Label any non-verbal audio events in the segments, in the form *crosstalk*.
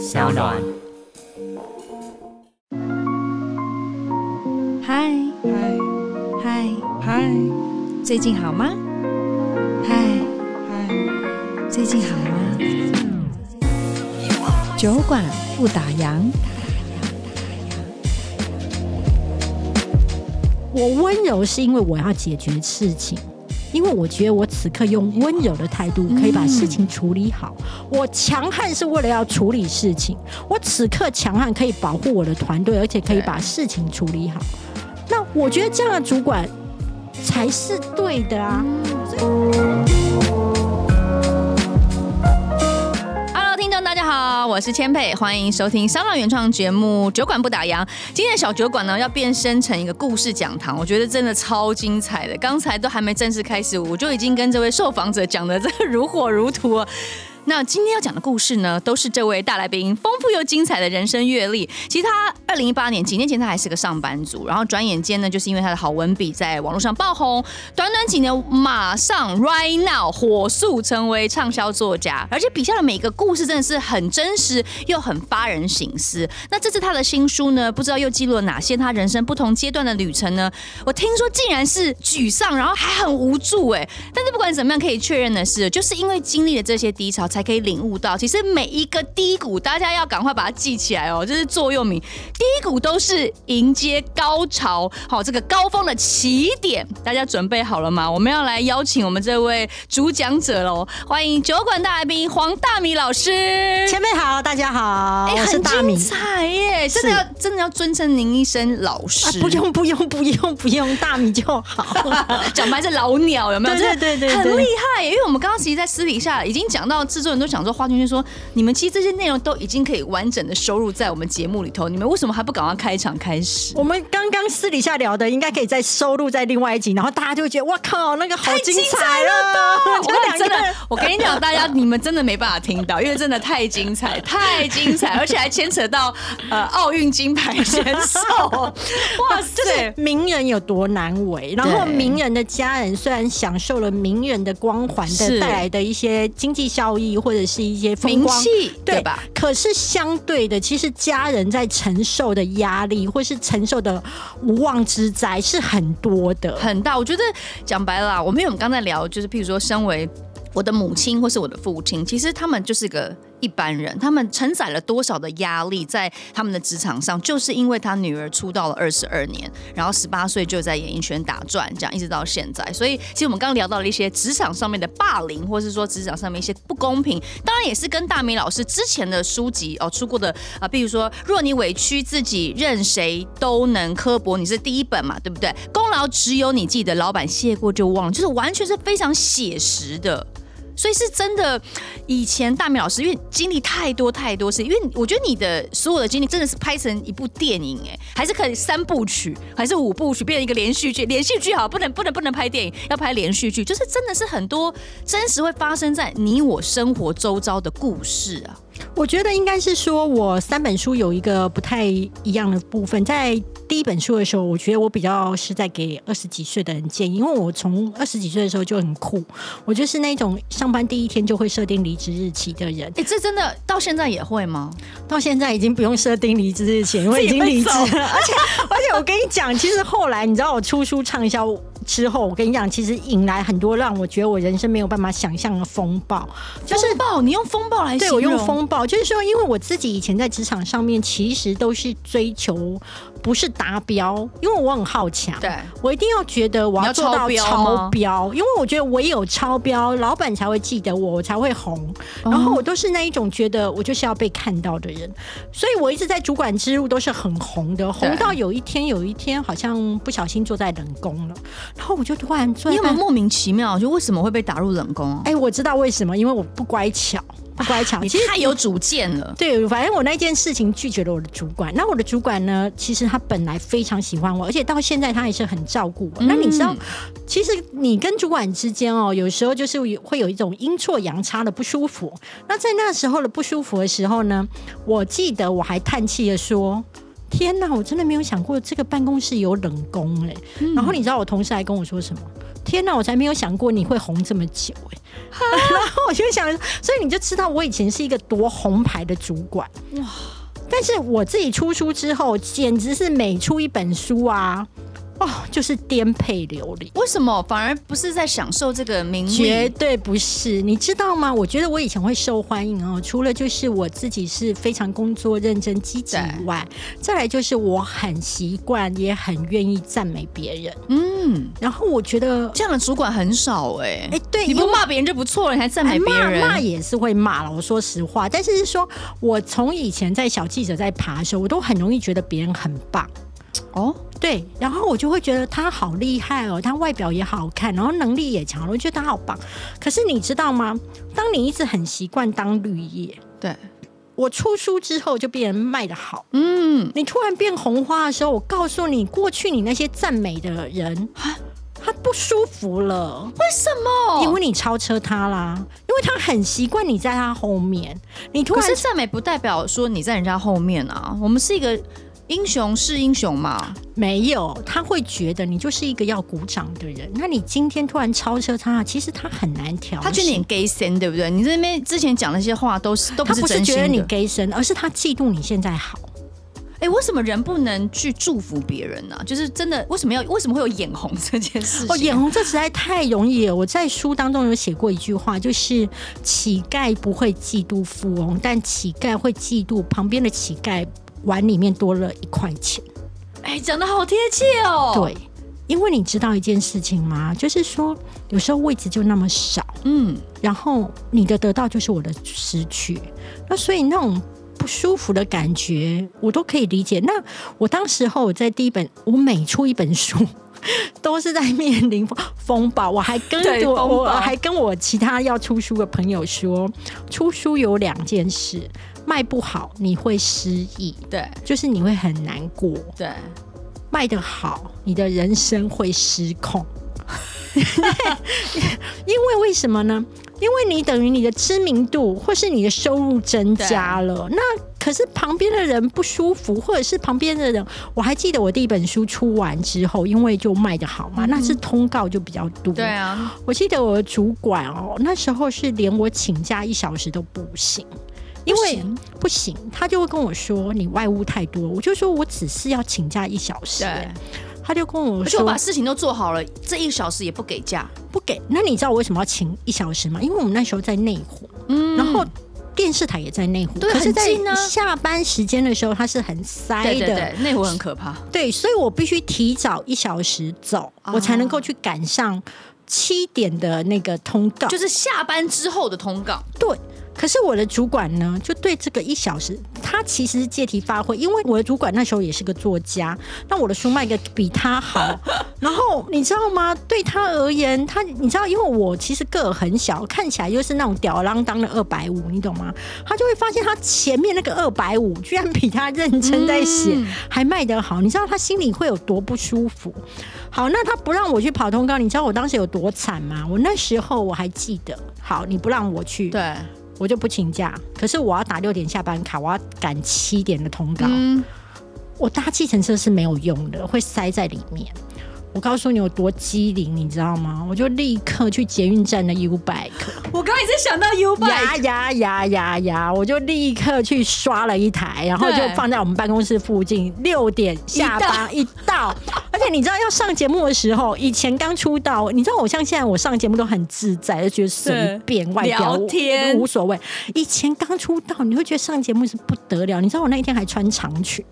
小暖。嗨嗨嗨嗨，最近好吗？嗨嗨，最近好吗？酒馆不打烊。我温柔是因为我要解决事情。因为我觉得我此刻用温柔的态度可以把事情处理好。我强悍是为了要处理事情。我此刻强悍可以保护我的团队，而且可以把事情处理好。那我觉得这样的主管才是对的啊。好我是千佩，欢迎收听香港原创节目《酒馆不打烊》。今天的小酒馆呢，要变身成一个故事讲堂，我觉得真的超精彩的。刚才都还没正式开始，我就已经跟这位受访者讲的这如火如荼。那今天要讲的故事呢，都是这位大来宾丰富又精彩的人生阅历。其实他二零一八年几年前他还是个上班族，然后转眼间呢，就是因为他的好文笔在网络上爆红，短短几年马上 right now 火速成为畅销作家，而且笔下的每个故事真的是很真实又很发人省思。那这次他的新书呢，不知道又记录了哪些他人生不同阶段的旅程呢？我听说竟然是沮丧，然后还很无助哎。但是不管怎么样，可以确认的是，就是因为经历了这些低潮，才可以领悟到，其实每一个低谷，大家要赶快把它记起来哦，这是座右铭。低谷都是迎接高潮，好，这个高峰的起点。大家准备好了吗？我们要来邀请我们这位主讲者喽，欢迎酒馆大来宾黄大米老师。前辈好，大家好，哎、欸，很精彩耶，真的要真的要尊称您一声老师。啊、不用不用不用不用，大米就好。*laughs* 讲白是老鸟，有没有？对对对，对，很厉害耶，因为我们刚刚其实，在私底下已经讲到制作人都。想说花君君说，你们其实这些内容都已经可以完整的收录在我们节目里头，你们为什么还不赶快开场开始？我们刚刚私底下聊的，应该可以再收录在另外一集，然后大家就会觉得哇靠，那个好精彩了！*laughs* 我跟你真的，我跟你讲，大家你们真的没办法听到，因为真的太精彩，太精彩，*laughs* 而且还牵扯到呃奥运金牌选手，*laughs* 哇塞，就是名人有多难为，然后名人的家人虽然享受了名人的光环的带来的一些经济效益，或者是一些名气，对吧？可是相对的，其实家人在承受的压力，或是承受的无妄之灾是很多的，很大。我觉得讲白了，我们因为我们刚才聊，就是譬如说，身为我的母亲或是我的父亲，其实他们就是个。一般人，他们承载了多少的压力在他们的职场上？就是因为他女儿出道了二十二年，然后十八岁就在演艺圈打转，这样一直到现在。所以，其实我们刚刚聊到了一些职场上面的霸凌，或是说职场上面一些不公平，当然也是跟大明老师之前的书籍哦出过的啊，比如说若你委屈自己，任谁都能刻薄你，是第一本嘛，对不对？功劳只有你记得，老板谢过就忘了，就是完全是非常写实的。所以是真的，以前大米老师因为经历太多太多事，因为我觉得你的所有的经历真的是拍成一部电影哎，还是可以三部曲，还是五部曲变成一个连续剧？连续剧好，不能不能不能拍电影，要拍连续剧，就是真的是很多真实会发生在你我生活周遭的故事啊。我觉得应该是说，我三本书有一个不太一样的部分。在第一本书的时候，我觉得我比较是在给二十几岁的人建议，因为我从二十几岁的时候就很酷，我就是那种上班第一天就会设定离职日期的人。哎，这真的到现在也会吗？到现在已经不用设定离职日期，因为已经离职了。而且而且我跟你讲，其实后来你知道我出书畅销之后，我跟你讲，其实引来很多让我觉得我人生没有办法想象的风暴。就是风暴，你用风暴来？对，我用风暴，就是说，因为我自己以前在职场上面，其实都是追求不是达标，因为我很好强，对，我一定要觉得我要做到超标，因为我觉得唯有超标，老板才会记得我，我才会红。然后我都是那一种觉得我就是要被看到的人，所以我一直在主管之路都是很红的，红到有一天，有一天好像不小心坐在冷宫了。然后我就突然，你有没有莫名其妙，就为什么会被打入冷宫？哎，我知道为什么，因为我不乖巧，不乖巧，其实太有主见了。对，反正我那件事情拒绝了我的主管。那我的主管呢，其实他本来非常喜欢我，而且到现在他也是很照顾我。那你知道，其实你跟主管之间哦，有时候就是会有一种阴错阳差的不舒服。那在那时候的不舒服的时候呢，我记得我还叹气的说。天哪，我真的没有想过这个办公室有冷宫哎。嗯、然后你知道我同事还跟我说什么？天哪，我才没有想过你会红这么久哎。哈 *laughs* 然后我就想，所以你就知道我以前是一个多红牌的主管哇。但是我自己出书之后，简直是每出一本书啊。哦，就是颠沛流离。为什么反而不是在享受这个名利？绝对不是，你知道吗？我觉得我以前会受欢迎哦，除了就是我自己是非常工作认真积极以外，再来就是我很习惯，也很愿意赞美别人。嗯，然后我觉得这样的主管很少哎、欸。哎、欸，对，你不骂别人就不错了，你还赞美别人？骂也是会骂了，我说实话。但是是说我从以前在小记者在爬的时候，我都很容易觉得别人很棒。哦。对，然后我就会觉得他好厉害哦，他外表也好看，然后能力也强，我觉得他好棒。可是你知道吗？当你一直很习惯当绿叶，对，我出书之后就变人卖的好，嗯，你突然变红花的时候，我告诉你，过去你那些赞美的人，他不舒服了。为什么？因为你超车他啦，因为他很习惯你在他后面。你突然赞美不代表说你在人家后面啊，我们是一个。英雄是英雄吗？没有，他会觉得你就是一个要鼓掌的人。那你今天突然超车他，其实他很难调。他觉得你 gay 森，对不对？你这边之前讲那些话都是都不是真心的。他不是觉得你 gay 森，而是他嫉妒你现在好。哎、欸，为什么人不能去祝福别人呢、啊？就是真的，为什么要为什么会有眼红这件事情？哦，眼红这实在太容易了。我在书当中有写过一句话，就是乞丐不会嫉妒富翁，但乞丐会嫉妒旁边的乞丐。碗里面多了一块钱，哎，讲的好贴切哦。对，因为你知道一件事情吗？就是说，有时候位置就那么少，嗯，然后你的得到就是我的失去，那所以那种不舒服的感觉，我都可以理解。那我当时候我在第一本，我每出一本书，*laughs* 都是在面临风暴。我还跟我我还跟我其他要出书的朋友说，出书有两件事。卖不好你会失意，对，就是你会很难过，对。卖得好，你的人生会失控，*laughs* 因为为什么呢？因为你等于你的知名度或是你的收入增加了，那可是旁边的人不舒服，或者是旁边的人，我还记得我第一本书出完之后，因为就卖得好嘛，嗯、那是通告就比较多，对啊。我记得我的主管哦，那时候是连我请假一小时都不行。因为不行，他就会跟我说你外务太多，我就说我只是要请假一小时。对，他就跟我说，我把事情都做好了，这一小时也不给假，不给。那你知道我为什么要请一小时吗？因为我们那时候在内湖，嗯，然后电视台也在内湖，对，可是在很近啊。下班时间的时候，它是很塞的，对对对，内湖很可怕。对，所以我必须提早一小时走，啊、我才能够去赶上七点的那个通告，就是下班之后的通告。对。可是我的主管呢，就对这个一小时，他其实是借题发挥，因为我的主管那时候也是个作家，那我的书卖的比他好，*laughs* 然后你知道吗？对他而言，他你知道，因为我其实个儿很小，看起来又是那种吊儿郎当的二百五，你懂吗？他就会发现他前面那个二百五居然比他认真在写，嗯、还卖得好，你知道他心里会有多不舒服？好，那他不让我去跑通告，你知道我当时有多惨吗？我那时候我还记得，好，你不让我去，对。我就不请假，可是我要打六点下班卡，我要赶七点的通告。嗯、我搭计程车是没有用的，会塞在里面。我告诉你有多机灵，你知道吗？我就立刻去捷运站的 U Bike。我刚刚也是想到 U Bike，呀呀呀呀呀！我就立刻去刷了一台，然后就放在我们办公室附近。六点下班一到，而且你知道要上节目的时候，以前刚出道，你知道我像现在我上节目都很自在，就觉得随便外表天无所谓。以前刚出道，你会觉得上节目是不得了。你知道我那一天还穿长裙，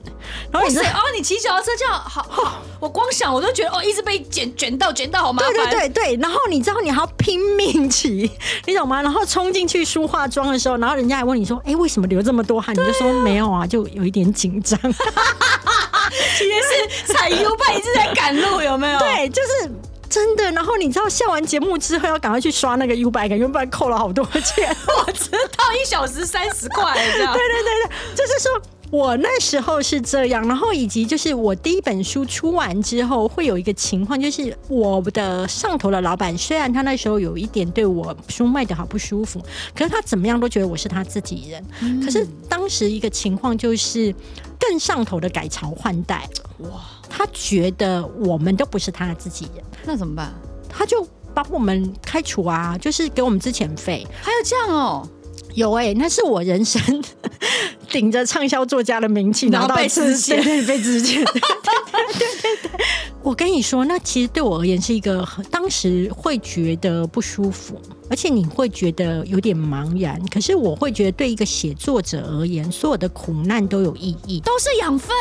然后你说哦，你骑脚踏车这样好，好，我光想我都觉得哦。一直被卷卷到卷到好麻烦，对对对对，然后你知道你还要拼命骑，你懂吗？然后冲进去梳化妆的时候，然后人家还问你说：“哎，为什么流这么多汗？”你就说：“ *laughs* 没有啊，就有一点紧张。”其实是踩 U 盘一直在赶路，有没有？对，就是真的。然后你知道下完节目之后要赶快去刷那个 U 盘，因为不然扣了好多钱。*laughs* 我知道一小时三十块。*laughs* 对对对对，就是说。我那时候是这样，然后以及就是我第一本书出完之后，会有一个情况，就是我的上头的老板，虽然他那时候有一点对我书卖的好不舒服，可是他怎么样都觉得我是他自己人。嗯、可是当时一个情况就是，更上头的改朝换代，哇，他觉得我们都不是他自己人，那怎么办？他就把我们开除啊，就是给我们之前费，还有这样哦。有哎、欸，那是我人生 *laughs* 顶着畅销作家的名气，然后被资遣，被资遣。对对对对，我跟你说，那其实对我而言是一个当时会觉得不舒服，而且你会觉得有点茫然。可是我会觉得，对一个写作者而言，所有的苦难都有意义，都是养分。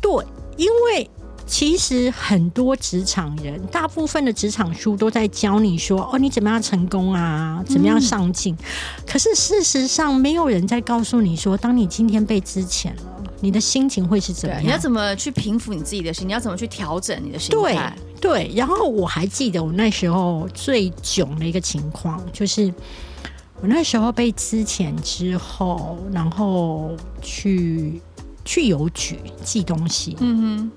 对，因为。其实很多职场人，大部分的职场书都在教你说：“哦，你怎么样成功啊？怎么样上进？”嗯、可是事实上，没有人在告诉你说，当你今天被资遣了，你的心情会是怎么样？你要怎么去平复你自己的心？你要怎么去调整你的心态？对对。然后我还记得我那时候最囧的一个情况，就是我那时候被资遣之后，然后去去邮局寄东西。嗯哼。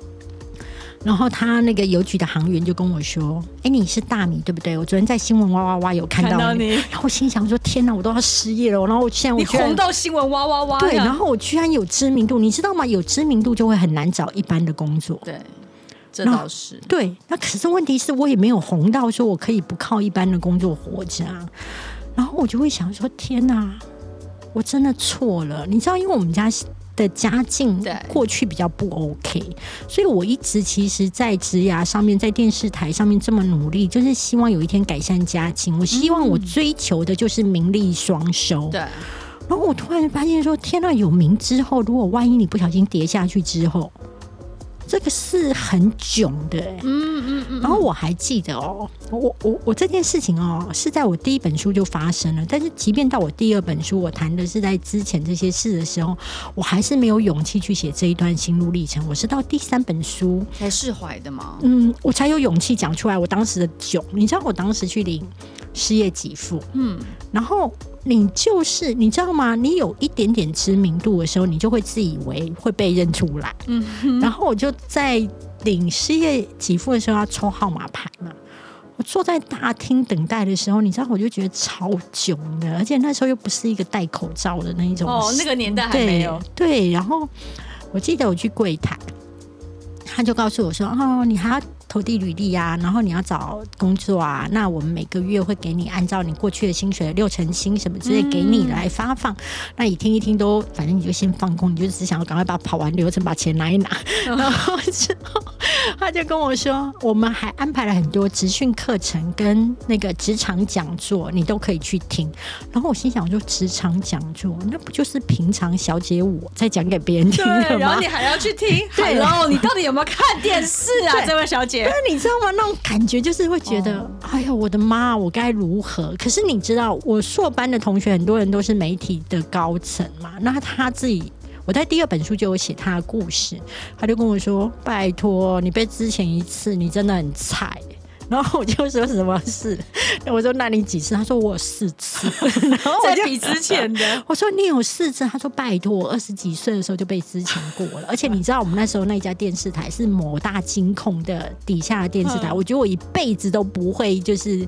然后他那个邮局的行员就跟我说：“哎，你是大米对不对？我昨天在新闻哇哇哇有看到你。到你”然后我心想说：“天哪，我都要失业了。”然后我现在我你红到新闻哇哇哇。对，然后我居然有知名度，你知道吗？有知名度就会很难找一般的工作。对，这倒是。对，那可是问题是我也没有红到说我可以不靠一般的工作活着啊。然后我就会想说：“天哪，我真的错了。”你知道，因为我们家。的家境过去比较不 OK，所以我一直其实，在职涯上面，在电视台上面这么努力，就是希望有一天改善家境。我希望我追求的就是名利双收。对。然后我突然发现说，天呐，有名之后，如果万一你不小心跌下去之后。这个是很囧的，嗯嗯嗯。然后我还记得哦，我我我这件事情哦，是在我第一本书就发生了。但是即便到我第二本书，我谈的是在之前这些事的时候，我还是没有勇气去写这一段心路历程。我是到第三本书才释怀的嘛？嗯，我才有勇气讲出来我当时的囧。你知道我当时去领失业给付，嗯，然后。你就是你知道吗？你有一点点知名度的时候，你就会自以为会被认出来。嗯哼，然后我就在领失业给付的时候要抽号码牌嘛。我坐在大厅等待的时候，你知道，我就觉得超囧的，而且那时候又不是一个戴口罩的那一种。哦，那个年代还没有。对，对，然后我记得我去柜台，他就告诉我说：“哦，你还要。”投递履历啊，然后你要找工作啊，那我们每个月会给你按照你过去的薪水的六成薪什么之类给你来发放。嗯、那你听一听都，反正你就先放空，你就只想要赶快把跑完流程，把钱拿一拿。哦、*laughs* 然后之后他就跟我说，我们还安排了很多职训课程跟那个职场讲座，你都可以去听。然后我心想说，职场讲座那不就是平常小姐我在讲给别人听的吗？然后你还要去听？*laughs* 对，然后你到底有没有看电视啊，*laughs* 这位小姐？那你知道吗？那种感觉就是会觉得，哎呀，我的妈，我该如何？可是你知道，我硕班的同学很多人都是媒体的高层嘛。那他自己，我在第二本书就有写他的故事，他就跟我说：“拜托，你被之前一次，你真的很菜。”然后我就说什么事？我说那你几次？他说我有四次。*laughs* 然后我就比之前的，我说你有四次？他说拜托，我二十几岁的时候就被之前过了。而且你知道我们那时候那家电视台是某大金控的底下的电视台，我觉得我一辈子都不会就是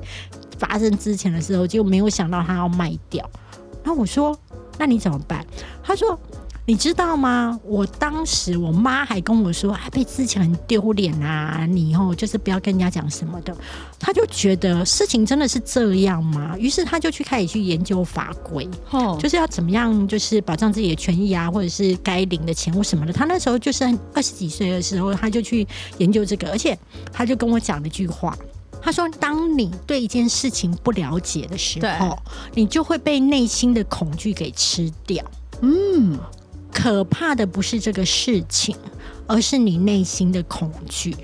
发生之前的时候，就没有想到他要卖掉。然后我说那你怎么办？他说。你知道吗？我当时我妈还跟我说：“哎，被自己很丢脸啊！你以后就是不要跟人家讲什么的。”她就觉得事情真的是这样吗？于是她就去开始去研究法规，哦，就是要怎么样，就是保障自己的权益啊，或者是该领的钱或什么的。她那时候就是二十几岁的时候，她就去研究这个，而且她就跟我讲了一句话，她说：“当你对一件事情不了解的时候，你就会被内心的恐惧给吃掉。”嗯。可怕的不是这个事情，而是你内心的恐惧。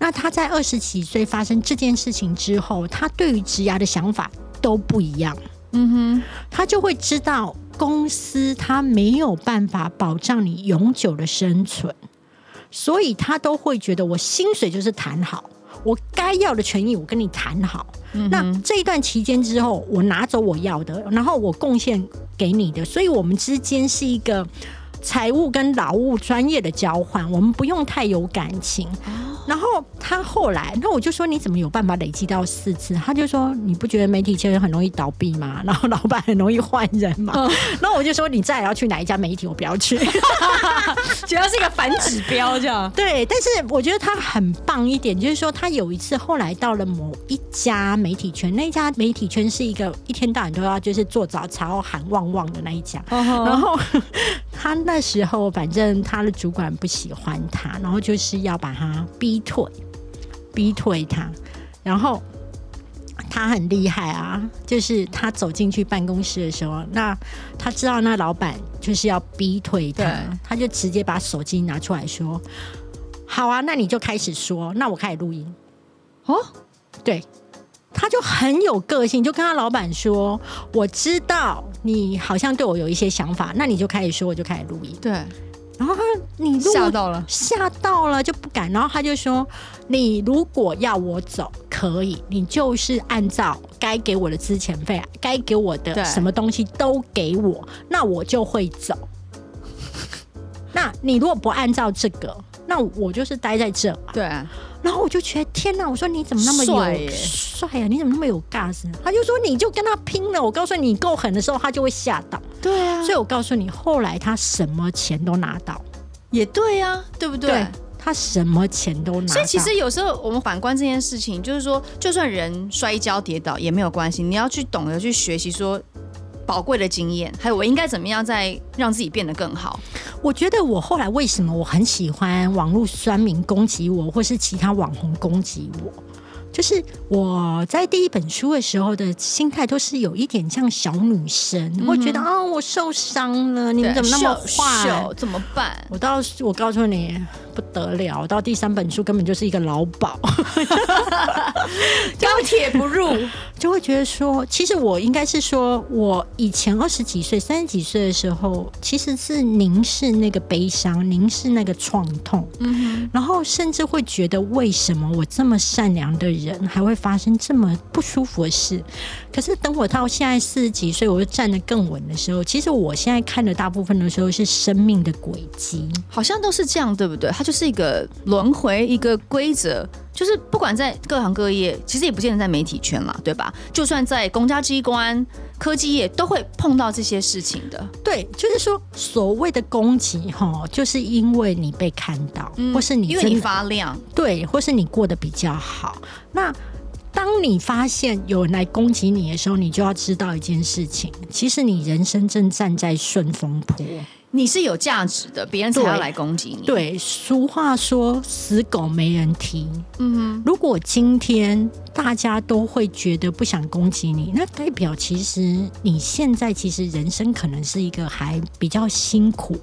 那他在二十几岁发生这件事情之后，他对于职涯的想法都不一样。嗯哼，他就会知道公司他没有办法保障你永久的生存，所以他都会觉得我薪水就是谈好，我该要的权益我跟你谈好。嗯，那这一段期间之后，我拿走我要的，然后我贡献给你的，所以我们之间是一个。财务跟劳务专业的交换，我们不用太有感情。然后他后来，那我就说你怎么有办法累积到四次？他就说你不觉得媒体圈很容易倒闭吗？*laughs* 然后老板很容易换人嘛？嗯、然后我就说你再也要去哪一家媒体，我不要去，主要是一个反指标这样。*laughs* 对，但是我觉得他很棒一点，就是说他有一次后来到了某一家媒体圈，那家媒体圈是一个一天到晚都要就是做早操喊旺旺的那一家，嗯、然后他那时候反正他的主管不喜欢他，然后就是要把他逼。退，逼退他，然后他很厉害啊！就是他走进去办公室的时候，那他知道那老板就是要逼退他，他就直接把手机拿出来说：“好啊，那你就开始说，那我开始录音。”哦，对，他就很有个性，就跟他老板说：“我知道你好像对我有一些想法，那你就开始说，我就开始录音。”对。然后他，你吓到了，吓到了就不敢。然后他就说：“你如果要我走，可以，你就是按照该给我的资遣费，该给我的什么东西都给我，那我就会走。*laughs* 那你如果不按照这个，那我就是待在这。”对。然后我就觉得天哪！我说你怎么那么有帅啊？你怎么那么有 gas？他就说你就跟他拼了！我告诉你，你够狠的时候，他就会吓到。对啊，所以我告诉你，后来他什么钱都拿到，也对啊，对不对？对，他什么钱都拿。所以其实有时候我们反观这件事情，就是说，就算人摔跤跌倒也没有关系，你要去懂得去学习说。宝贵的经验，还有我应该怎么样再让自己变得更好？我觉得我后来为什么我很喜欢网络酸民攻击我，或是其他网红攻击我？就是我在第一本书的时候的心态都是有一点像小女生，我、嗯、觉得啊、哦，我受伤了，你们怎么那么坏？怎么办？我到我告诉你。不得了，到第三本书根本就是一个老鸨，*laughs* 高铁不入，*laughs* 就会觉得说，其实我应该是说，我以前二十几岁、三十几岁的时候，其实是凝视那个悲伤，凝视那个创痛，嗯哼，然后甚至会觉得，为什么我这么善良的人，人还会发生这么不舒服的事？可是等我到现在四十几岁，我就站得更稳的时候，其实我现在看的大部分的时候是生命的轨迹，好像都是这样，对不对？它就是一个轮回，一个规则，就是不管在各行各业，其实也不见得在媒体圈嘛，对吧？就算在公家机关、科技业，都会碰到这些事情的。对，就是说所谓的攻击，哈，就是因为你被看到，嗯、或是你因为你发亮，对，或是你过得比较好。那当你发现有人来攻击你的时候，你就要知道一件事情，其实你人生正站在顺风坡。你是有价值的，别人才要来攻击你。对，俗话说“死狗没人踢”。嗯哼，如果今天大家都会觉得不想攻击你，那代表其实你现在其实人生可能是一个还比较辛苦，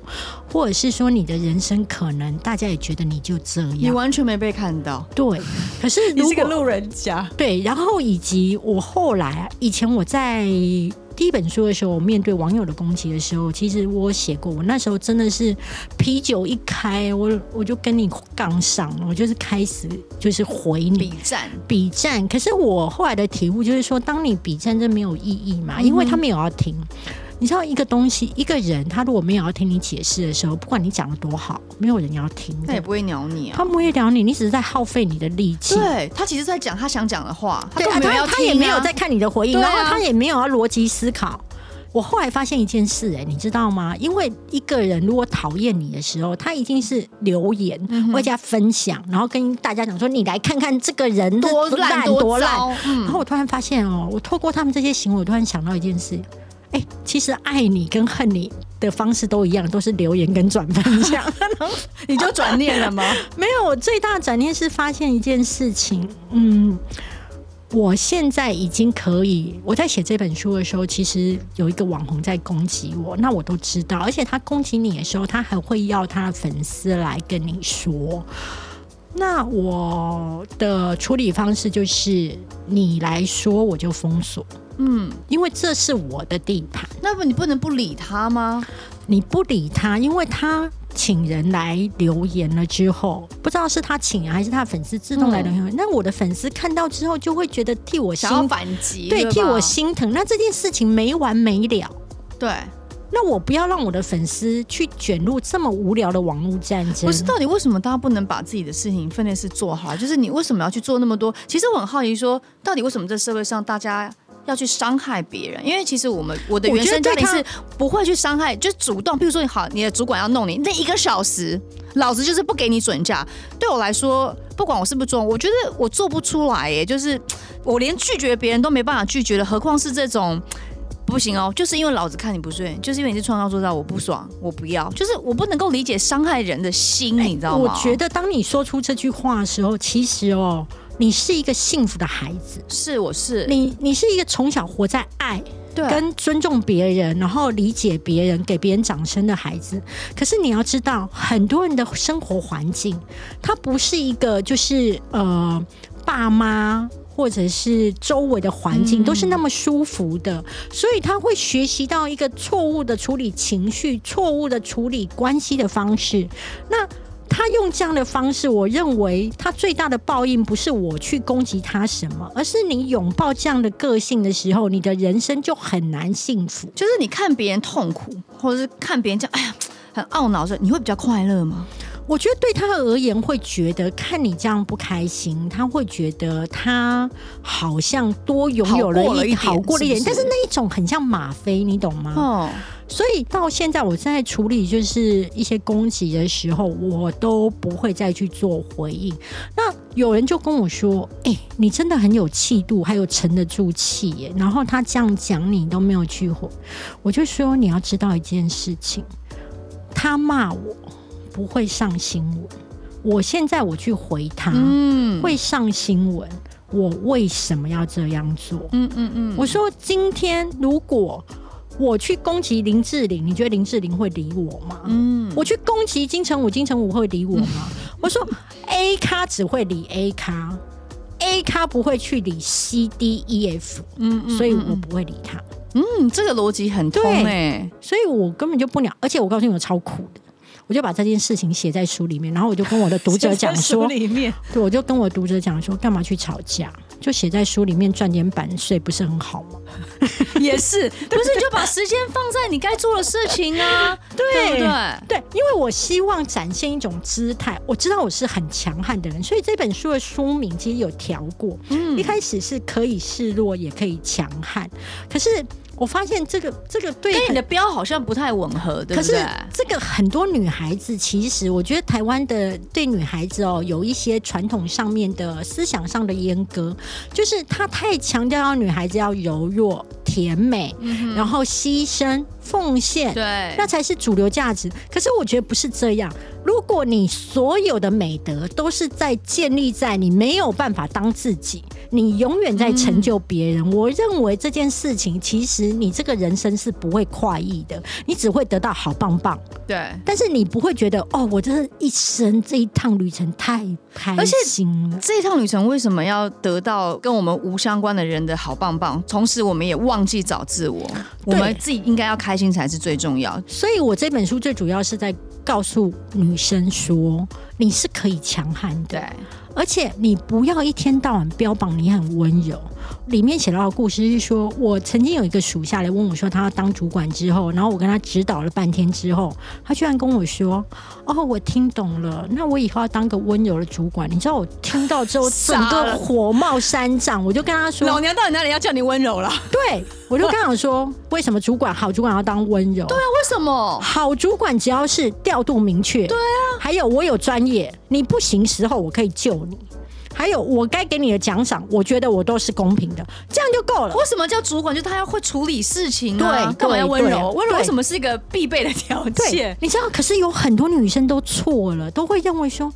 或者是说你的人生可能大家也觉得你就这样，你完全没被看到。对，可是 *laughs* 你是个路人甲。对，然后以及我后来，以前我在。第一本书的时候，我面对网友的攻击的时候，其实我写过，我那时候真的是啤酒一开，我我就跟你杠上了，我就是开始就是回你比战比战。可是我后来的体悟就是说，当你比战，这没有意义嘛，因为他没有要听。你知道一个东西，一个人他如果没有要听你解释的时候，不管你讲的多好，没有人要听，他也不会鸟你啊。他不会鸟你，你只是在耗费你的力气。对，他其实在讲他想讲的话，他他他也没有在看你的回应，啊、然后他也没有要逻辑思考。我后来发现一件事、欸，哎，你知道吗？因为一个人如果讨厌你的时候，他一定是留言或者分享，然后跟大家讲说：“你来看看这个人多烂多烂。”然后我突然发现哦、喔，我透过他们这些行为，我突然想到一件事。哎、欸，其实爱你跟恨你的方式都一样，都是留言跟转分享。*laughs* 你就转念了吗？*laughs* 没有，我最大的转念是发现一件事情。嗯，我现在已经可以，我在写这本书的时候，其实有一个网红在攻击我，那我都知道。而且他攻击你的时候，他还会要他的粉丝来跟你说。那我的处理方式就是，你来说我就封锁。嗯，因为这是我的地盘，那么你不能不理他吗？你不理他，因为他请人来留言了之后，不知道是他请人还是他的粉丝自动来留言。嗯、那我的粉丝看到之后就会觉得替我心想要反击，对，替我心疼。那这件事情没完没了，对。那我不要让我的粉丝去卷入这么无聊的网络战争。不是，到底为什么大家不能把自己的事情分内事做好？就是你为什么要去做那么多？其实我很好奇说，说到底为什么这社会上大家要去伤害别人？因为其实我们我的原生家庭是不会去伤害，就主动。比如说你好，你的主管要弄你那一个小时，老子就是不给你准假。对我来说，不管我是不是做，我觉得我做不出来耶。就是我连拒绝别人都没办法拒绝的，何况是这种。不行哦，就是因为老子看你不顺眼，就是因为你是创造做到我不爽，我不要，就是我不能够理解伤害人的心，欸、你知道吗？我觉得当你说出这句话的时候，其实哦，你是一个幸福的孩子，是我是你，你是一个从小活在爱、对跟尊重别人，然后理解别人，给别人掌声的孩子。可是你要知道，很多人的生活环境，它不是一个就是呃爸妈。或者是周围的环境都是那么舒服的，嗯、所以他会学习到一个错误的处理情绪、错误的处理关系的方式。那他用这样的方式，我认为他最大的报应不是我去攻击他什么，而是你拥抱这样的个性的时候，你的人生就很难幸福。就是你看别人痛苦，或者是看别人这样，哎呀，很懊恼的时候，你会比较快乐吗？我觉得对他而言，会觉得看你这样不开心，他会觉得他好像多拥有了一好过了一点，但是那一种很像吗啡，你懂吗？哦，所以到现在我在处理就是一些攻击的时候，我都不会再去做回应。那有人就跟我说：“哎，你真的很有气度，还有沉得住气耶。”然后他这样讲你都没有去回，我就说你要知道一件事情，他骂我。不会上新闻。我现在我去回他，嗯，会上新闻。我为什么要这样做？嗯嗯嗯。我说今天如果我去攻击林志玲，你觉得林志玲会理我吗？嗯。我去攻击金城武，金城武会理我吗？*laughs* 我说 A 咖只会理 A 咖，A 咖不会去理 C D E F。嗯嗯。所以我不会理他。嗯，这个逻辑很通哎。所以我根本就不鸟，而且我告诉你，我超苦的。我就把这件事情写在书里面，然后我就跟我的读者讲说，里面对，我就跟我读者讲说，干嘛去吵架？就写在书里面赚点版税，不是很好吗？*laughs* 也是，不是就把时间放在你该做的事情啊？*laughs* 对，对不对？对，因为我希望展现一种姿态。我知道我是很强悍的人，所以这本书的书名其实有调过，嗯，一开始是可以示弱，也可以强悍，可是。我发现这个这个对跟你的标好像不太吻合，对不对？可是这个很多女孩子，其实我觉得台湾的对女孩子哦，有一些传统上面的思想上的阉割，就是他太强调要女孩子要柔弱、甜美，嗯、然后牺牲、奉献，对，那才是主流价值。可是我觉得不是这样。如果你所有的美德都是在建立在你没有办法当自己，你永远在成就别人。嗯、我认为这件事情，其实你这个人生是不会快意的，你只会得到好棒棒。对，但是你不会觉得哦，我这一生这一趟旅程太开心了。这一趟旅程为什么要得到跟我们无相关的人的好棒棒？同时，我们也忘记找自我，我们自己应该要开心才是最重要。所以我这本书最主要是在。告诉女生说，你是可以强悍的，对，而且你不要一天到晚标榜你很温柔。里面写到的故事是说，我曾经有一个属下来问我说，他要当主管之后，然后我跟他指导了半天之后，他居然跟我说：“哦，我听懂了，那我以后要当个温柔的主管。”你知道我听到之后，整个火冒三丈，我就跟他说：“老娘到底哪里要叫你温柔了？”对，我就跟他说：“为什么主管好主管要当温柔？”对啊，为什么好主管只要是调度明确？对啊，还有我有专业，你不行时候我可以救你。还有我该给你的奖赏，我觉得我都是公平的，这样就够了。为什么叫主管？就是他要会处理事情啊，对，干嘛要温柔？温柔为什么是一个必备的条件？你知道，可是有很多女生都错了，都会认为说，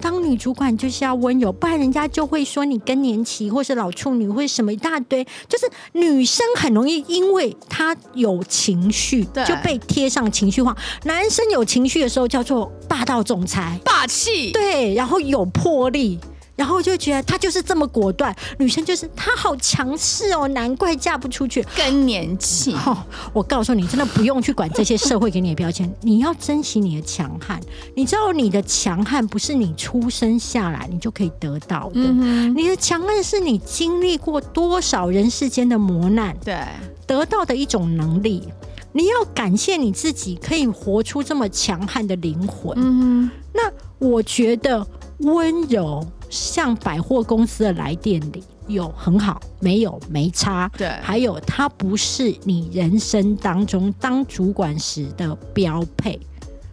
当女主管就是要温柔，不然人家就会说你更年期或是老处女，或什么一大堆。就是女生很容易因为她有情绪，就被贴上情绪化。男生有情绪的时候叫做霸道总裁，霸气，对，然后有魄力。然后就觉得他就是这么果断，女生就是他好强势哦，难怪嫁不出去。更年期，哦，我告诉你，真的不用去管这些社会给你的标签，你要珍惜你的强悍。你知道你的强悍不是你出生下来你就可以得到的，嗯、你的强悍是你经历过多少人世间的磨难，对，得到的一种能力。你要感谢你自己可以活出这么强悍的灵魂。嗯，那我觉得温柔。像百货公司的来电里有很好，没有没差。对，还有它不是你人生当中当主管时的标配，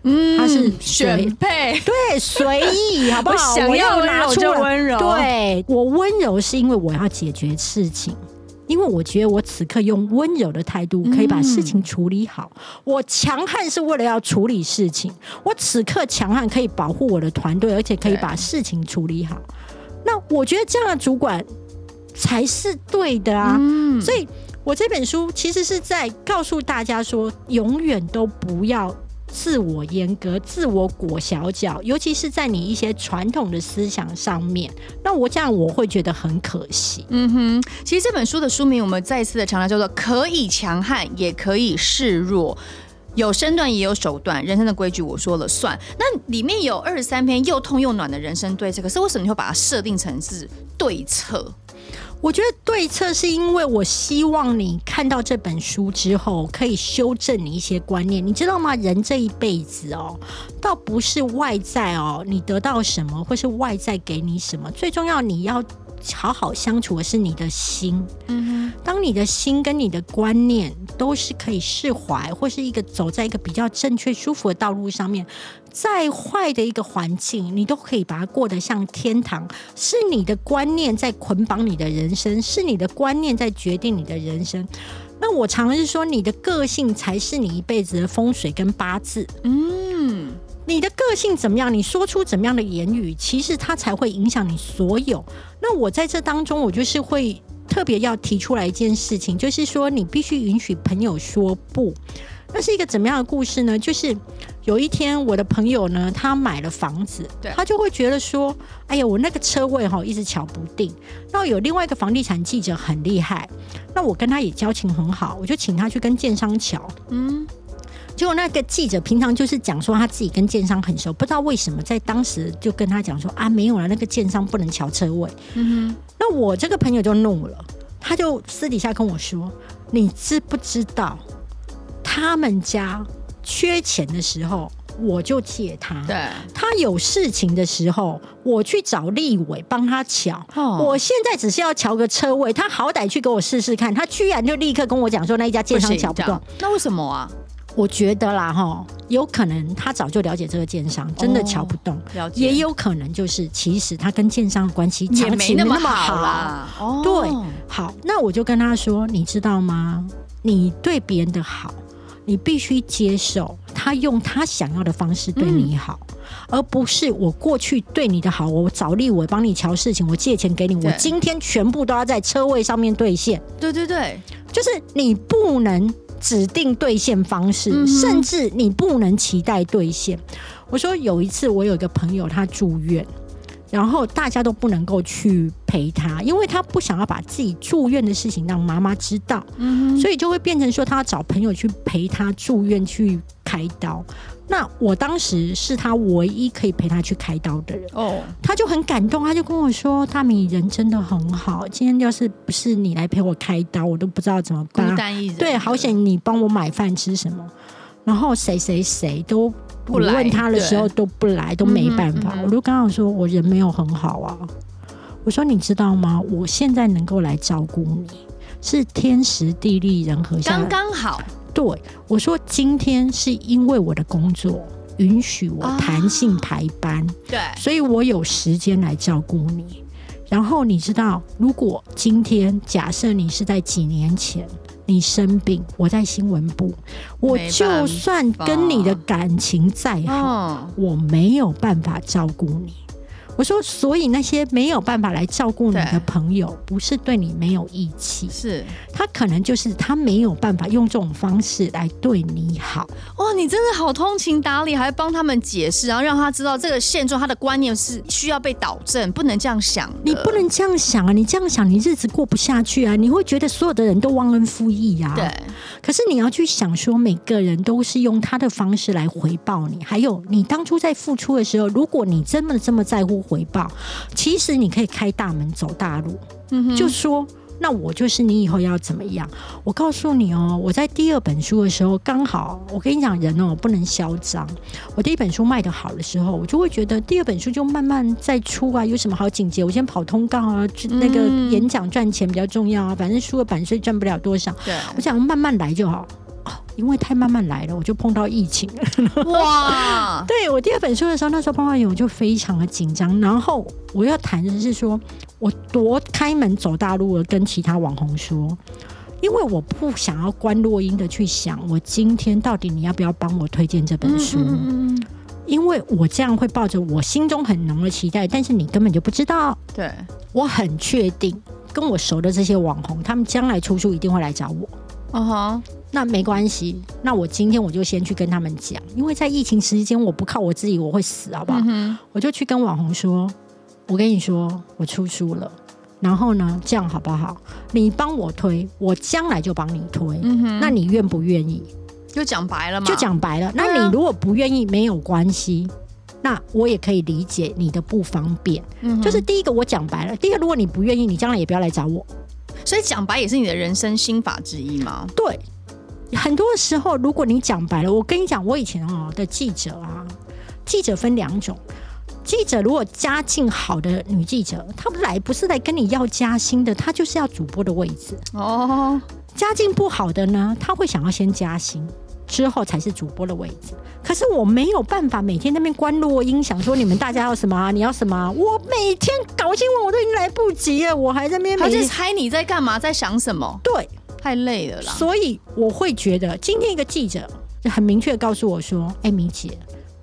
嗯，它是选配，对，随意好不好？*laughs* 我想要拿出温柔，对，我温柔是因为我要解决事情。因为我觉得我此刻用温柔的态度可以把事情处理好。嗯、我强悍是为了要处理事情。我此刻强悍可以保护我的团队，而且可以把事情处理好。那我觉得这样的主管才是对的啊！嗯、所以我这本书其实是在告诉大家说，永远都不要。自我严格，自我裹小脚，尤其是在你一些传统的思想上面，那我这样我会觉得很可惜。嗯哼，其实这本书的书名我们再一次的强调叫做“可以强悍，也可以示弱，有身段也有手段，人生的规矩我说了算”。那里面有二十三篇又痛又暖的人生对策，可是为什么你会把它设定成是对策？我觉得对策是因为我希望你看到这本书之后，可以修正你一些观念。你知道吗？人这一辈子哦，倒不是外在哦，你得到什么，或是外在给你什么，最重要你要好好相处的是你的心。嗯哼，当你的心跟你的观念都是可以释怀，或是一个走在一个比较正确、舒服的道路上面。再坏的一个环境，你都可以把它过得像天堂。是你的观念在捆绑你的人生，是你的观念在决定你的人生。那我常是说，你的个性才是你一辈子的风水跟八字。嗯，你的个性怎么样，你说出怎么样的言语，其实它才会影响你所有。那我在这当中，我就是会特别要提出来一件事情，就是说，你必须允许朋友说不。那是一个怎么样的故事呢？就是有一天，我的朋友呢，他买了房子，他就会觉得说：“哎呀，我那个车位哈，一直瞧不定。”然后有另外一个房地产记者很厉害，那我跟他也交情很好，我就请他去跟建商瞧。嗯，结果那个记者平常就是讲说他自己跟建商很熟，不知道为什么在当时就跟他讲说：“啊，没有了，那个建商不能乔车位。”嗯哼，那我这个朋友就怒了，他就私底下跟我说：“你知不知道？”他们家缺钱的时候，我就借他；对，他有事情的时候，我去找立委帮他瞧。哦，我现在只是要瞧个车位，他好歹去给我试试看。他居然就立刻跟我讲说，那一家建商瞧不动。那为什么啊？我觉得啦，哈，有可能他早就了解这个奸商真的瞧不动。也有可能就是其实他跟奸商的关系也没那么好啦。哦，对，好，那我就跟他说，你知道吗？你对别人的好。你必须接受他用他想要的方式对你好，嗯、而不是我过去对你的好，我找立我帮你瞧事情，我借钱给你，我今天全部都要在车位上面兑现。对对对，就是你不能指定兑现方式，嗯、甚至你不能期待兑现。我说有一次，我有一个朋友他住院。然后大家都不能够去陪他，因为他不想要把自己住院的事情让妈妈知道，嗯，所以就会变成说他要找朋友去陪他住院去开刀。那我当时是他唯一可以陪他去开刀的人哦，他就很感动，他就跟我说：“大米人真的很好，今天要是不是你来陪我开刀，我都不知道怎么办。孤单一人，对，好险你帮我买饭吃什么，然后谁谁谁都。”我问他的时候都不来，都没办法。我就刚好说，我人没有很好啊。我说你知道吗？我现在能够来照顾你，是天时地利人和下，刚刚好。对，我说今天是因为我的工作允许我弹性排班，对，所以我有时间来照顾你。然后你知道，如果今天假设你是在几年前。你生病，我在新闻部，我就算跟你的感情再好，我没有办法照顾你。我说，所以那些没有办法来照顾你的朋友，不是对你没有义气，是他可能就是他没有办法用这种方式来对你好。哇，你真的好通情达理，还帮他们解释，然后让他知道这个现状，他的观念是需要被导正，不能这样想。你不能这样想啊！你这样想，你日子过不下去啊！你会觉得所有的人都忘恩负义啊。对。可是你要去想说，每个人都是用他的方式来回报你。还有，你当初在付出的时候，如果你真的这么在乎回报，其实你可以开大门走大路，嗯，就说那我就是你以后要怎么样？我告诉你哦，我在第二本书的时候，刚好我跟你讲，人哦不能嚣张。我第一本书卖的好的时候，我就会觉得第二本书就慢慢再出啊，有什么好紧急？我先跑通告啊，那个演讲赚钱比较重要啊，反正书的版税赚不了多少，对，我想慢慢来就好。因为太慢慢来了，我就碰到疫情了。哇！*laughs* 对，我第二本书的时候，那时候碰到疫情，我就非常的紧张。然后我要谈的是说，我多开门走大路了，跟其他网红说，因为我不想要关落音的去想，我今天到底你要不要帮我推荐这本书？嗯嗯嗯，因为我这样会抱着我心中很浓的期待，但是你根本就不知道。对，我很确定，跟我熟的这些网红，他们将来出书一定会来找我。嗯哼。那没关系，那我今天我就先去跟他们讲，因为在疫情时间，我不靠我自己，我会死，好不好？嗯、我就去跟网红说，我跟你说，我出书了，然后呢，这样好不好？你帮我推，我将来就帮你推。嗯、那你愿不愿意？就讲白了嘛，就讲白了。那你如果不愿意，没有关系，那我也可以理解你的不方便。嗯、就是第一个我讲白了，第二个如果你不愿意，你将来也不要来找我。所以讲白也是你的人生心法之一吗？对。很多时候，如果你讲白了，我跟你讲，我以前哦的记者啊，记者分两种。记者如果家境好的女记者，她来不是来跟你要加薪的，她就是要主播的位置哦。家境不好的呢，她会想要先加薪，之后才是主播的位置。可是我没有办法每天那边观落阴，想说你们大家要什么啊？你要什么啊？我每天搞新闻我都已经来不及了，我还在那边，他就猜你在干嘛，在想什么？对。太累了啦，所以我会觉得今天一个记者就很明确告诉我说：“哎、欸，米姐，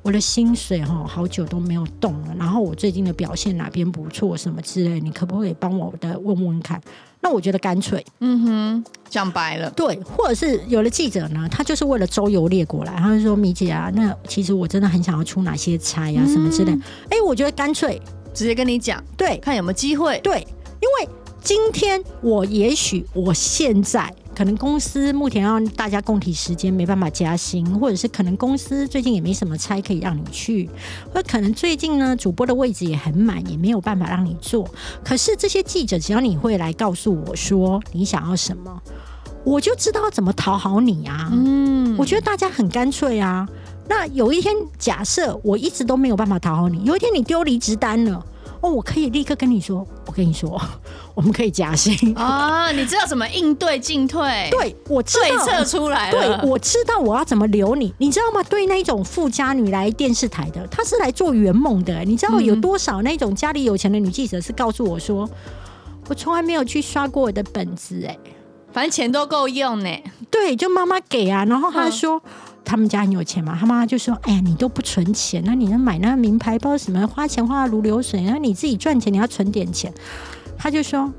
我的薪水哈好久都没有动了，然后我最近的表现哪边不错，什么之类，你可不可以帮我的问问看？”那我觉得干脆，嗯哼，讲白了，对，或者是有的记者呢，他就是为了周游列国来，他就说：“米姐啊，那其实我真的很想要出哪些差呀、啊，什么之类。嗯”哎、欸，我觉得干脆直接跟你讲，对，看有没有机会，对，因为。今天我也许我现在可能公司目前让大家共体时间，没办法加薪，或者是可能公司最近也没什么差可以让你去，或可能最近呢主播的位置也很满，也没有办法让你做。可是这些记者只要你会来告诉我说你想要什么，我就知道怎么讨好你啊。嗯，我觉得大家很干脆啊。那有一天假设我一直都没有办法讨好你，有一天你丢离职单了。哦，我可以立刻跟你说，我跟你说，我们可以加薪啊！你知道怎么应对进退？对，我知道对策出来了。对，我知道我要怎么留你，你知道吗？对那一种富家女来电视台的，她是来做圆梦的。你知道有多少那种家里有钱的女记者是告诉我说，我从来没有去刷过我的本子，哎，反正钱都够用呢。对，就妈妈给啊，然后她说。嗯他们家很有钱嘛，他妈妈就说：“哎呀，你都不存钱，那你能买那个名牌包什么？花钱花得如流水，那你自己赚钱，你要存点钱。”他就说：“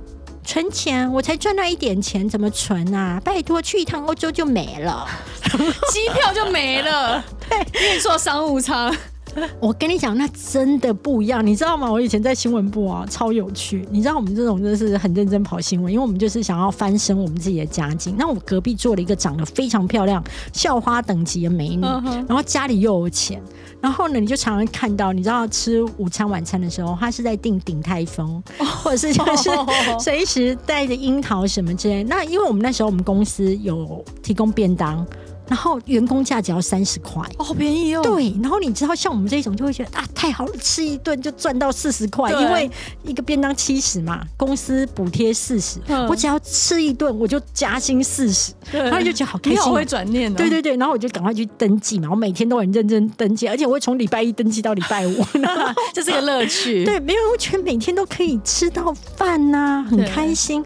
存钱，我才赚那一点钱，怎么存啊？拜托，去一趟欧洲就没了，*laughs* 机票就没了，*laughs* 对，因为坐商务舱。” *laughs* 我跟你讲，那真的不一样，你知道吗？我以前在新闻部啊，超有趣。你知道我们这种真的是很认真跑新闻，因为我们就是想要翻身我们自己的家境。那我隔壁坐了一个长得非常漂亮、校花等级的美女，然后家里又有钱，然后呢，你就常常看到，你知道吃午餐、晚餐的时候，她是在订鼎泰丰，或者是就是 *laughs* 随时带着樱桃什么之类。那因为我们那时候我们公司有提供便当。然后员工价只要三十块，哦，好便宜哦。对，然后你知道像我们这种就会觉得啊，太好了，吃一顿就赚到四十块，因为一个便当七十嘛，公司补贴四十，我只要吃一顿我就加薪四十，然后就觉得好开心，好会转念哦。对对对，然后我就赶快去登记嘛，我每天都很认真登记，而且我会从礼拜一登记到礼拜五，*laughs* 这是个乐趣。*laughs* 对，没有我觉得每天都可以吃到饭呐，很开心。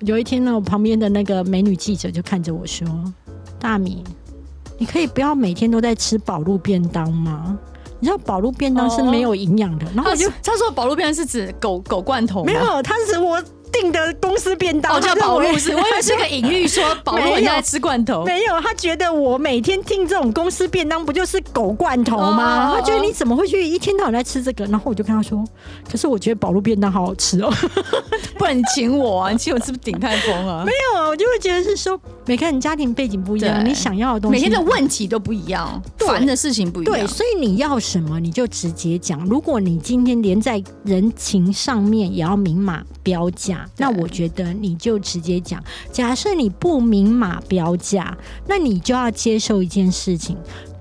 有一天呢，我旁边的那个美女记者就看着我说。大米，你可以不要每天都在吃宝路便当吗？你知道宝路便当是没有营养的，然后我就他说宝路便当是指狗狗罐头，没有，他是我。订的公司便当，哦，叫宝路是，*laughs* 我以为是个隐喻，说宝路很爱吃罐头没。*laughs* 没有，他觉得我每天订这种公司便当，不就是狗罐头吗？哦、他觉得你怎么会去一天到晚在吃这个？然后我就跟他说，可是我觉得宝路便当好好吃哦，*laughs* 不然你请我啊，你请我是不是鼎泰丰啊？没有啊，我就会觉得是说，每个人家庭背景不一样，你想要的东西，每天的问题都不一样，烦的事情不一样。对，所以你要什么你就直接讲。如果你今天连在人情上面也要明码标价，那我觉得。你就直接讲。假设你不明码标价，那你就要接受一件事情。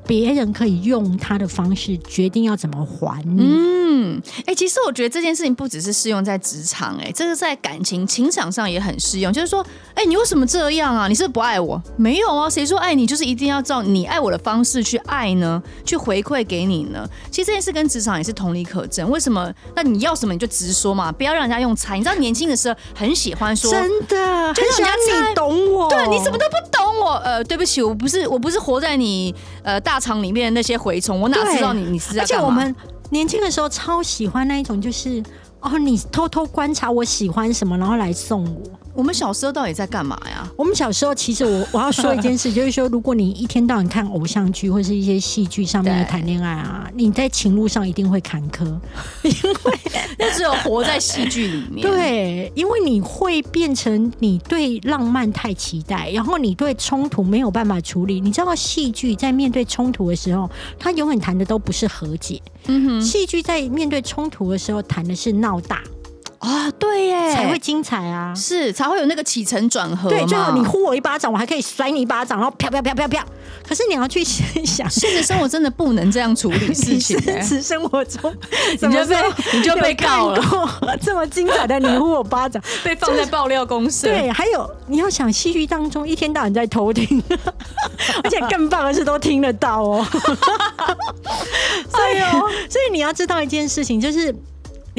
别人可以用他的方式决定要怎么还你。嗯，哎、欸，其实我觉得这件事情不只是适用在职场，哎，这个在感情情场上也很适用。就是说，哎、欸，你为什么这样啊？你是不是不爱我？没有啊，谁说爱你就是一定要照你爱我的方式去爱呢？去回馈给你呢？其实这件事跟职场也是同理可证。为什么？那你要什么你就直说嘛，不要让人家用猜。你知道年轻的时候很喜欢说，真的，就让人家你懂我，对，你什么都不懂我。呃，对不起，我不是，我不是活在你呃大。厂里面的那些蛔虫，我哪知道你你是？而且我们年轻的时候超喜欢那一种，就是哦，你偷偷观察我喜欢什么，然后来送我。我们小时候到底在干嘛呀？我们小时候其实我我要说一件事，就是说，如果你一天到晚看偶像剧或是一些戏剧上面的谈恋爱啊，你在情路上一定会坎坷，*laughs* 因为那只有活在戏剧里面。对，因为你会变成你对浪漫太期待，然后你对冲突没有办法处理。你知道，戏剧在面对冲突的时候，他永远谈的都不是和解。嗯哼，戏剧在面对冲突的时候谈的是闹大。啊、哦，对耶，才会精彩啊！是才会有那个起承转合。对，最后你呼我一巴掌，我还可以甩你一巴掌，然后啪啪啪啪啪。可是你要去想，现实生活真的不能这样处理事情。*laughs* 现实生活中，你就被你就被告了。*laughs* 这么精彩的你呼我巴掌，被放在爆料公司。对，还有你要想戏剧当中一天到晚在偷听，*laughs* 而且更棒的是都听得到哦。哎呦，所以你要知道一件事情，就是。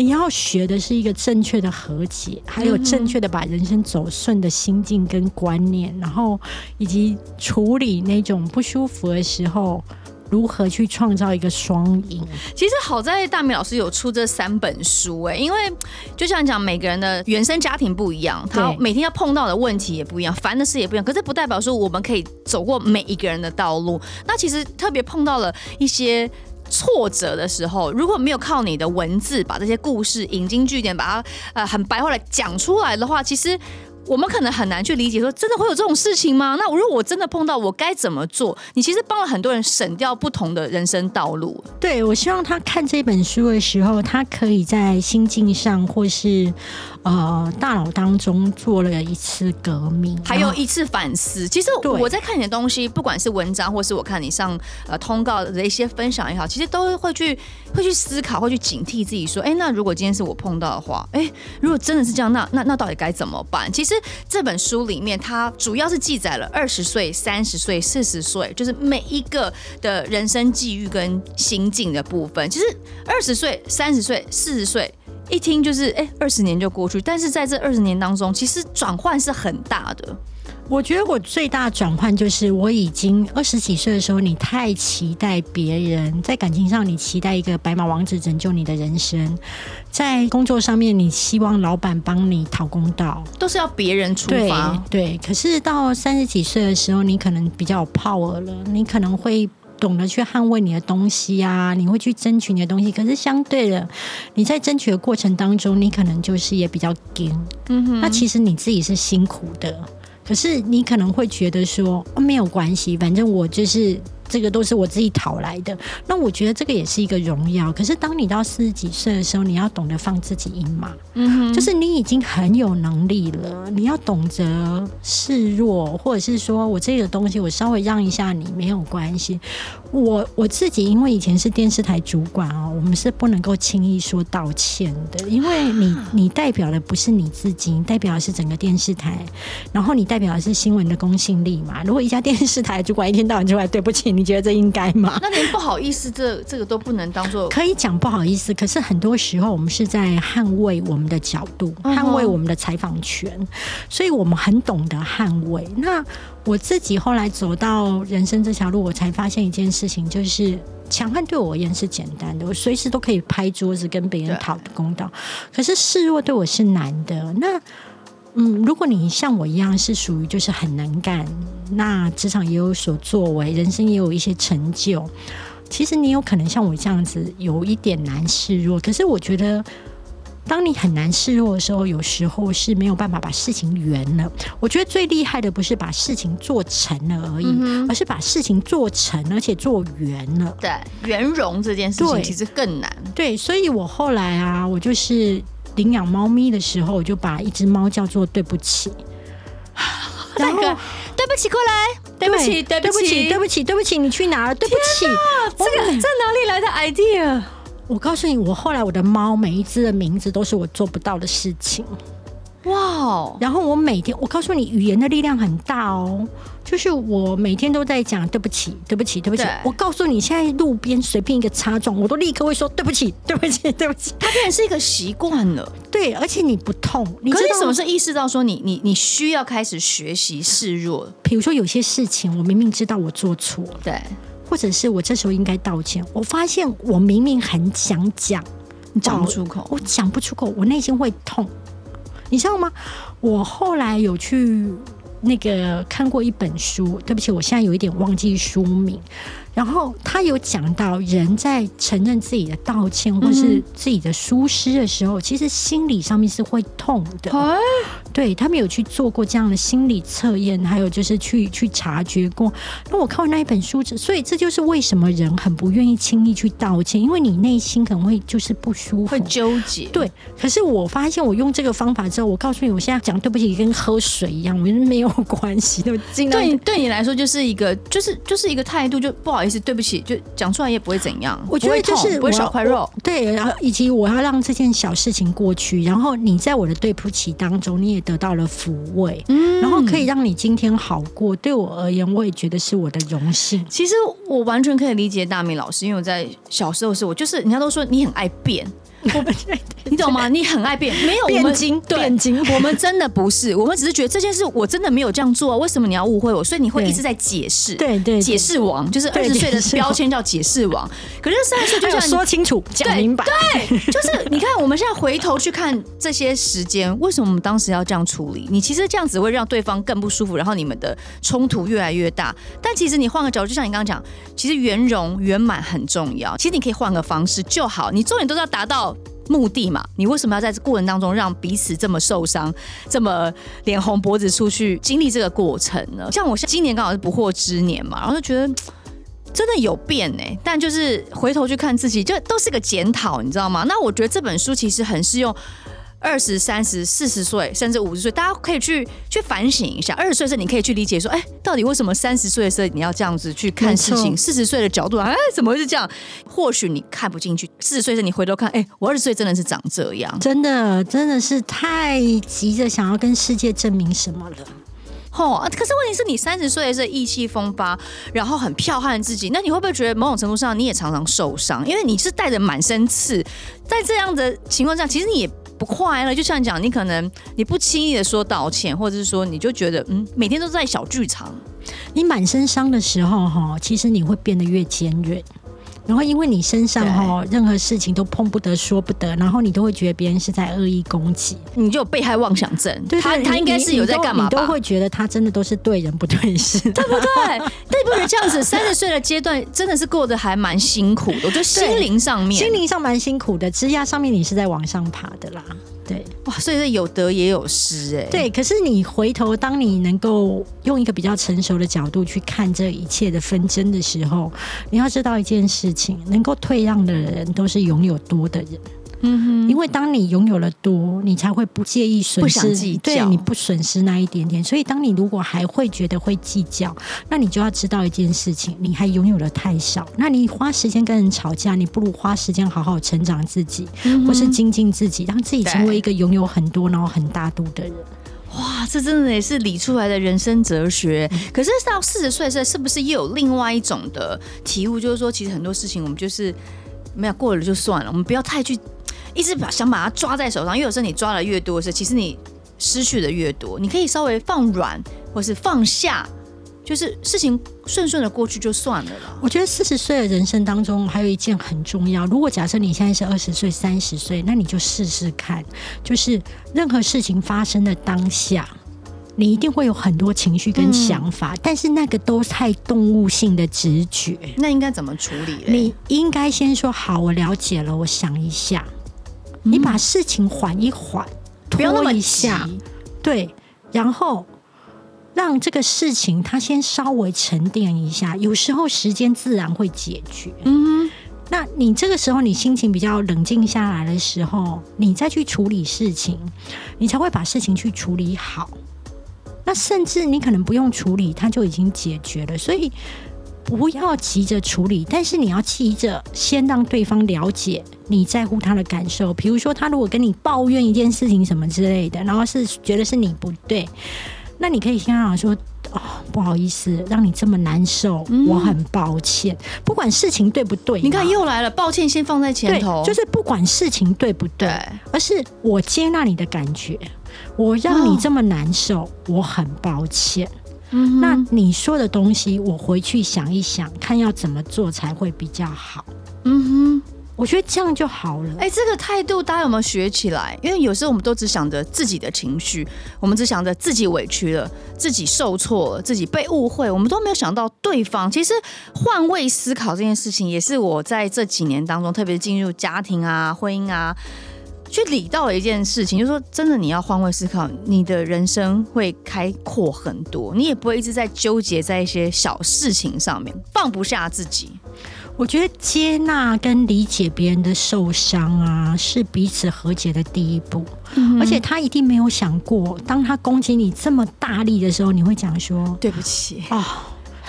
你要学的是一个正确的和解，还有正确的把人生走顺的心境跟观念，然后以及处理那种不舒服的时候，如何去创造一个双赢。其实好在大米老师有出这三本书，哎，因为就像讲每个人的原生家庭不一样，他每天要碰到的问题也不一样，烦的事也不一样。可是不代表说我们可以走过每一个人的道路。那其实特别碰到了一些。挫折的时候，如果没有靠你的文字把这些故事引经据典，把它呃很白话的讲出来的话，其实。我们可能很难去理解，说真的会有这种事情吗？那如果我真的碰到，我该怎么做？你其实帮了很多人省掉不同的人生道路。对，我希望他看这本书的时候，他可以在心境上或是呃大脑当中做了一次革命，还有一次反思。其实我在看你的东西，不管是文章，或是我看你上呃通告的一些分享也好，其实都会去会去思考，会去警惕自己，说：哎，那如果今天是我碰到的话，哎，如果真的是这样，那那那到底该怎么办？其实。这本书里面，它主要是记载了二十岁、三十岁、四十岁，就是每一个的人生际遇跟心境的部分。其实二十岁、三十岁、四十岁，一听就是哎，二十年就过去，但是在这二十年当中，其实转换是很大的。我觉得我最大的转换就是我已经二十几岁的时候，你太期待别人在感情上，你期待一个白马王子拯救你的人生；在工作上面，你希望老板帮你讨公道，都是要别人出发。对，对。可是到三十几岁的时候，你可能比较有 power 了，你可能会懂得去捍卫你的东西啊，你会去争取你的东西。可是相对的，你在争取的过程当中，你可能就是也比较紧。嗯哼。那其实你自己是辛苦的。可是你可能会觉得说，哦，没有关系，反正我就是。这个都是我自己讨来的，那我觉得这个也是一个荣耀。可是当你到四十几岁的时候，你要懂得放自己一马，嗯，就是你已经很有能力了，你要懂得示弱，或者是说我这个东西我稍微让一下你没有关系。我我自己因为以前是电视台主管哦，我们是不能够轻易说道歉的，因为你你代表的不是你自己，你代表的是整个电视台，然后你代表的是新闻的公信力嘛。如果一家电视台主管一天到晚就来对不起你。你觉得这应该吗？那连不好意思，这这个都不能当做 *laughs* 可以讲不好意思。可是很多时候，我们是在捍卫我们的角度，捍卫我们的采访权，所以我们很懂得捍卫。那我自己后来走到人生这条路，我才发现一件事情，就是强悍对我而言是简单的，我随时都可以拍桌子跟别人讨公道。可是示弱对我是难的。那嗯，如果你像我一样是属于就是很能干，那职场也有所作为，人生也有一些成就，其实你有可能像我这样子有一点难示弱。可是我觉得。当你很难示弱的时候，有时候是没有办法把事情圆了。我觉得最厉害的不是把事情做成了而已，嗯、而是把事情做成，而且做圆了。对，圆融这件事情其实更难。对，所以我后来啊，我就是领养猫咪的时候，我就把一只猫叫做对不起。*laughs* 对不起，过来，对不起，对不起，对不起，对不起，你去哪儿？对不起，这个在哪里来的 idea？我告诉你，我后来我的猫每一只的名字都是我做不到的事情，哇哦！然后我每天，我告诉你，语言的力量很大哦。就是我每天都在讲对不起，对不起，对不起。我告诉你，现在路边随便一个擦撞，我都立刻会说对不起，对不起，对不起。它变成是一个习惯了，对，而且你不痛。你知道可是你什么时候意识到说你你你需要开始学习示弱？比如说有些事情，我明明知道我做错，对。或者是我这时候应该道歉，我发现我明明很想讲，你讲不出口，我讲不出口，我内心会痛，你知道吗？我后来有去那个看过一本书，对不起，我现在有一点忘记书名。然后他有讲到，人在承认自己的道歉或是自己的疏失的时候，嗯、其实心理上面是会痛的。哎、对，他们有去做过这样的心理测验，还有就是去去察觉过。那我看完那一本书，所以这就是为什么人很不愿意轻易去道歉，因为你内心可能会就是不舒服，会纠结。对，可是我发现我用这个方法之后，我告诉你，我现在讲对不起跟喝水一样，我觉得没有关系。对，对，对你来说就是一个，就是就是一个态度，就不好意思。对不起，就讲出来也不会怎样。我觉得就是不会少块肉。对，然后以及我要让这件小事情过去，然后你在我的对不起当中，你也得到了抚慰，嗯，然后可以让你今天好过。对我而言，我也觉得是我的荣幸。其实我完全可以理解大米老师，因为我在小时候是我就是人家都说你很爱辩。*laughs* 我们你懂吗？你很爱变，没有变精，变精。我们真的不是，*laughs* 我们只是觉得这件事我真的没有这样做，为什么你要误会我？所以你会一直在解释，对对，解释王就是二十岁的标签叫解释王。可是三十岁就像说清楚、讲明白，对，就是你看我们现在回头去看这些时间，为什么我们当时要这样处理？你其实这样子会让对方更不舒服，然后你们的冲突越来越大。但其实你换个角度，就像你刚刚讲，其实圆融圆满很重要。其实你可以换个方式就好，你重点都是要达到。目的嘛，你为什么要在这过程当中让彼此这么受伤，这么脸红脖子出去经历这个过程呢？像我今年刚好是不惑之年嘛，然后就觉得真的有变哎，但就是回头去看自己，就都是个检讨，你知道吗？那我觉得这本书其实很适用。二十三十四十岁，甚至五十岁，大家可以去去反省一下。二十岁的时候，你可以去理解说，哎，到底为什么三十岁的时候你要这样子去看事情？四十岁的角度，哎，怎么会是这样？或许你看不进去。四十岁的时候，你回头看，哎，我二十岁真的是长这样，真的真的是太急着想要跟世界证明什么了。哦，可是问题是你三十岁的时候意气风发，然后很剽悍自己，那你会不会觉得某种程度上你也常常受伤？因为你是带着满身刺，在这样的情况下，其实你也。不快乐，就像讲，你可能你不轻易的说道歉，或者是说你就觉得嗯，每天都在小剧场。你满身伤的时候，哈，其实你会变得越坚韧。然后因为你身上哦，任何事情都碰不得、说不得，然后你都会觉得别人是在恶意攻击，你就有被害妄想症。对，他他应该是有在干嘛？你都会觉得他真的都是对人不对事，*laughs* 对不对？对不对？这样子，三十岁的阶段真的是过得还蛮辛苦的。我觉得心灵上面，心灵上蛮辛苦的，枝桠上面你是在往上爬的啦。对，哇，所以是有得也有失哎。对，可是你回头，当你能够用一个比较成熟的角度去看这一切的纷争的时候，你要知道一件事情：能够退让的人，都是拥有多的人。嗯哼，因为当你拥有了多，你才会不介意损失，对，你不损失那一点点。所以，当你如果还会觉得会计较，那你就要知道一件事情：你还拥有的太少。那你花时间跟人吵架，你不如花时间好好成长自己，嗯、或是精进自己，让自己成为一个拥有很多然后很大度的人。哇，这真的也是理出来的人生哲学。嗯、可是到四十岁的时候，是不是又有另外一种的体悟？就是说，其实很多事情我们就是没有过了就算了，我们不要太去。一直把想把它抓在手上，因为有时候你抓的越多，是其实你失去的越多。你可以稍微放软，或是放下，就是事情顺顺的过去就算了啦。我觉得四十岁的人生当中，还有一件很重要。如果假设你现在是二十岁、三十岁，那你就试试看，就是任何事情发生的当下，你一定会有很多情绪跟想法，嗯、但是那个都太动物性的直觉。那应该怎么处理？你应该先说好，我了解了，我想一下。嗯、你把事情缓一缓，不要那么一下，对，然后让这个事情它先稍微沉淀一下。有时候时间自然会解决。嗯，那你这个时候你心情比较冷静下来的时候，你再去处理事情，你才会把事情去处理好。那甚至你可能不用处理，它就已经解决了。所以不要急着处理，但是你要急着先让对方了解你在乎他的感受。比如说，他如果跟你抱怨一件事情什么之类的，然后是觉得是你不对，那你可以先跟他说：“哦，不好意思，让你这么难受，嗯、我很抱歉。”不管事情对不对，你看又来了，抱歉先放在前头，就是不管事情对不对，对而是我接纳你的感觉。我让你这么难受，哦、我很抱歉。嗯，那你说的东西，我回去想一想，看要怎么做才会比较好。嗯哼，我觉得这样就好了。哎、欸，这个态度大家有没有学起来？因为有时候我们都只想着自己的情绪，我们只想着自己委屈了，自己受挫了，自己被误会，我们都没有想到对方。其实换位思考这件事情，也是我在这几年当中，特别进入家庭啊、婚姻啊。去理到了一件事情，就是说，真的，你要换位思考，你的人生会开阔很多，你也不会一直在纠结在一些小事情上面，放不下自己。我觉得接纳跟理解别人的受伤啊，是彼此和解的第一步。嗯、而且他一定没有想过，当他攻击你这么大力的时候，你会讲说对不起哦，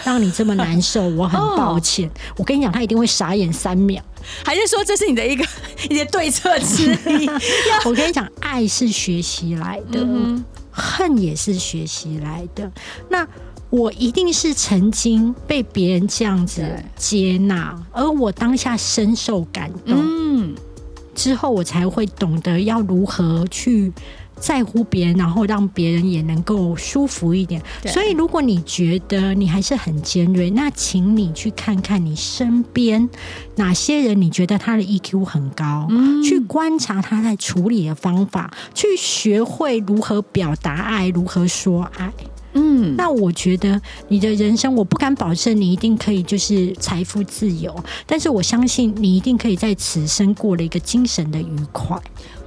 让你这么难受，*laughs* 我很抱歉。哦、我跟你讲，他一定会傻眼三秒。还是说这是你的一个 *laughs* 一些对策之一？*laughs* 我跟你讲，爱是学习来的，嗯、恨也是学习来的。那我一定是曾经被别人这样子接纳，而我当下深受感动，嗯、之后我才会懂得要如何去。在乎别人，然后让别人也能够舒服一点。所以，如果你觉得你还是很尖锐，那请你去看看你身边哪些人，你觉得他的 EQ 很高，嗯、去观察他在处理的方法，去学会如何表达爱，如何说爱。嗯，那我觉得你的人生，我不敢保证你一定可以就是财富自由，但是我相信你一定可以在此生过了一个精神的愉快。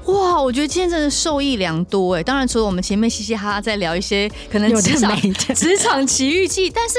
哇，我觉得今天真的受益良多哎！当然，除了我们前面嘻嘻哈哈在聊一些可能职场 *laughs* 职场奇遇记，但是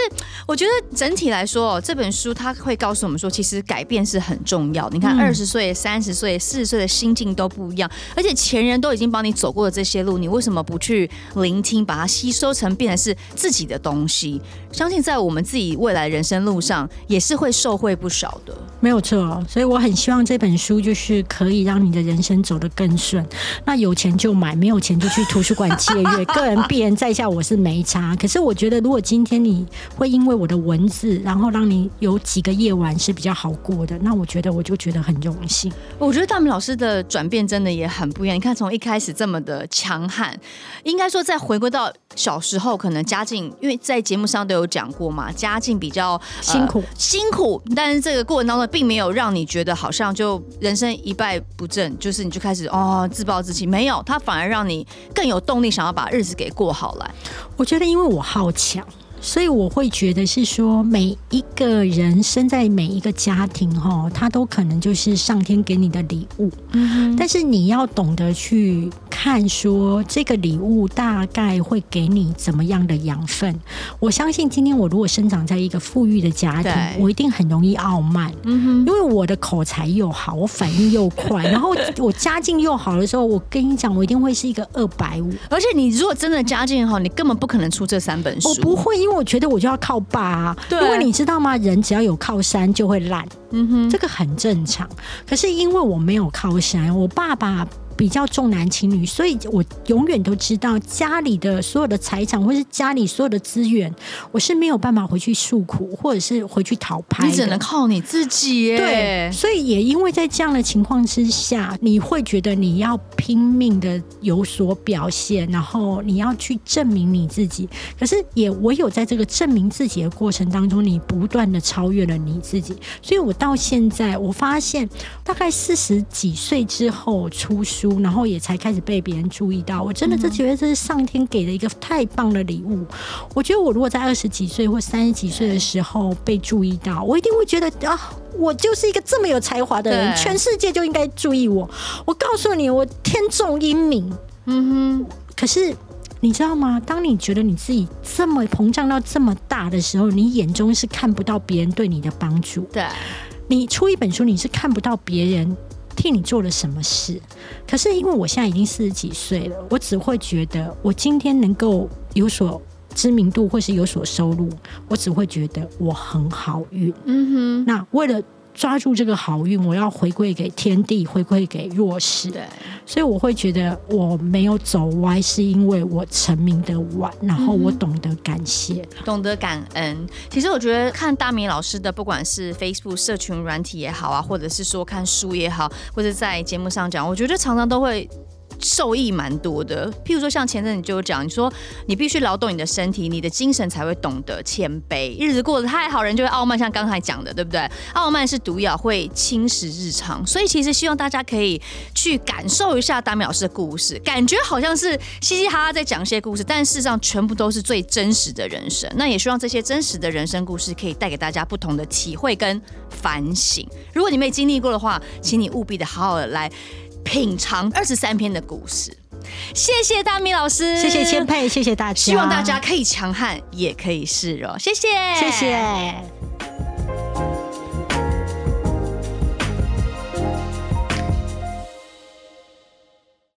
我觉得整体来说，这本书它会告诉我们说，其实改变是很重要。你看，二十岁、三十岁、四十岁的心境都不一样，而且前人都已经帮你走过了这些路，你为什么不去聆听，把它吸收成变成是自己的东西？相信在我们自己未来人生路上，也是会受惠不少的。没有错，所以我很希望这本书就是可以让你的人生走得更顺，那有钱就买，没有钱就去图书馆借阅。*laughs* 个人必然在下，我是没差。可是我觉得，如果今天你会因为我的文字，然后让你有几个夜晚是比较好过的，那我觉得我就觉得很荣幸。我觉得大明老师的转变真的也很不一样。你看，从一开始这么的强悍，应该说再回归到小时候，可能家境，因为在节目上都有讲过嘛，家境比较、呃、辛苦，辛苦。但是这个过程当中，并没有让你觉得好像就人生一败不振，就是你就开始哦。哦自暴自弃没有，他反而让你更有动力，想要把日子给过好来。我觉得，因为我好强。所以我会觉得是说，每一个人生在每一个家庭哈，他都可能就是上天给你的礼物。嗯。但是你要懂得去看，说这个礼物大概会给你怎么样的养分。我相信今天我如果生长在一个富裕的家庭，我一定很容易傲慢。嗯哼。因为我的口才又好，我反应又快，*laughs* 然后我家境又好的时候，我跟你讲，我一定会是一个二百五。而且你如果真的家境好，你根本不可能出这三本书。我不会，因为。我觉得我就要靠爸啊，对因为你知道吗？人只要有靠山就会烂，嗯哼，这个很正常。可是因为我没有靠山，我爸爸比较重男轻女，所以我永远都知道家里的所有的财产或是家里所有的资源，我是没有办法回去诉苦，或者是回去讨拍。你只能靠你自己耶。对，所以也因为在这样的情况之下，你会觉得你要拼命的有所表现，然后你要去证明你自己。可是也唯有在这个证明自己的过程当中，你不断的超越了你自己。所以我到现在，我发现大概四十几岁之后出书，然后也才开始被别人注意到。我真的就觉得这是上天给的一个太棒的礼物。我觉得我如果在二十几岁或三十几岁的时候被注意到，我一定会觉得啊，我就是一个这么有才华的人，全世界就应该注意我。我告诉你，我天纵英明。嗯哼。可是你知道吗？当你觉得你自己这么膨胀到这么大的时候，你眼中是看不到别人对你的帮助。对。你出一本书，你是看不到别人替你做了什么事。可是因为我现在已经四十几岁了，我只会觉得我今天能够有所知名度或是有所收入，我只会觉得我很好运。嗯哼。那为了。抓住这个好运，我要回馈给天地，回馈给弱势。对，所以我会觉得我没有走歪，是因为我成名的晚，然后我懂得感谢，嗯、懂得感恩。其实我觉得看大米老师的，不管是 Facebook 社群软体也好啊，或者是说看书也好，或者在节目上讲，我觉得常常都会。受益蛮多的，譬如说像前阵你就讲，你说你必须劳动你的身体，你的精神才会懂得谦卑。日子过得太好，人就会傲慢，像刚才讲的，对不对？傲慢是毒药，会侵蚀日常。所以其实希望大家可以去感受一下大米老师的故事，感觉好像是嘻嘻哈哈在讲一些故事，但事实上全部都是最真实的人生。那也希望这些真实的人生故事可以带给大家不同的体会跟反省。如果你没经历过的话，请你务必的好好的来。品尝二十三篇的故事，谢谢大米老师，谢谢千佩，谢谢大家，希望大家可以强悍，也可以示弱，谢谢，谢谢。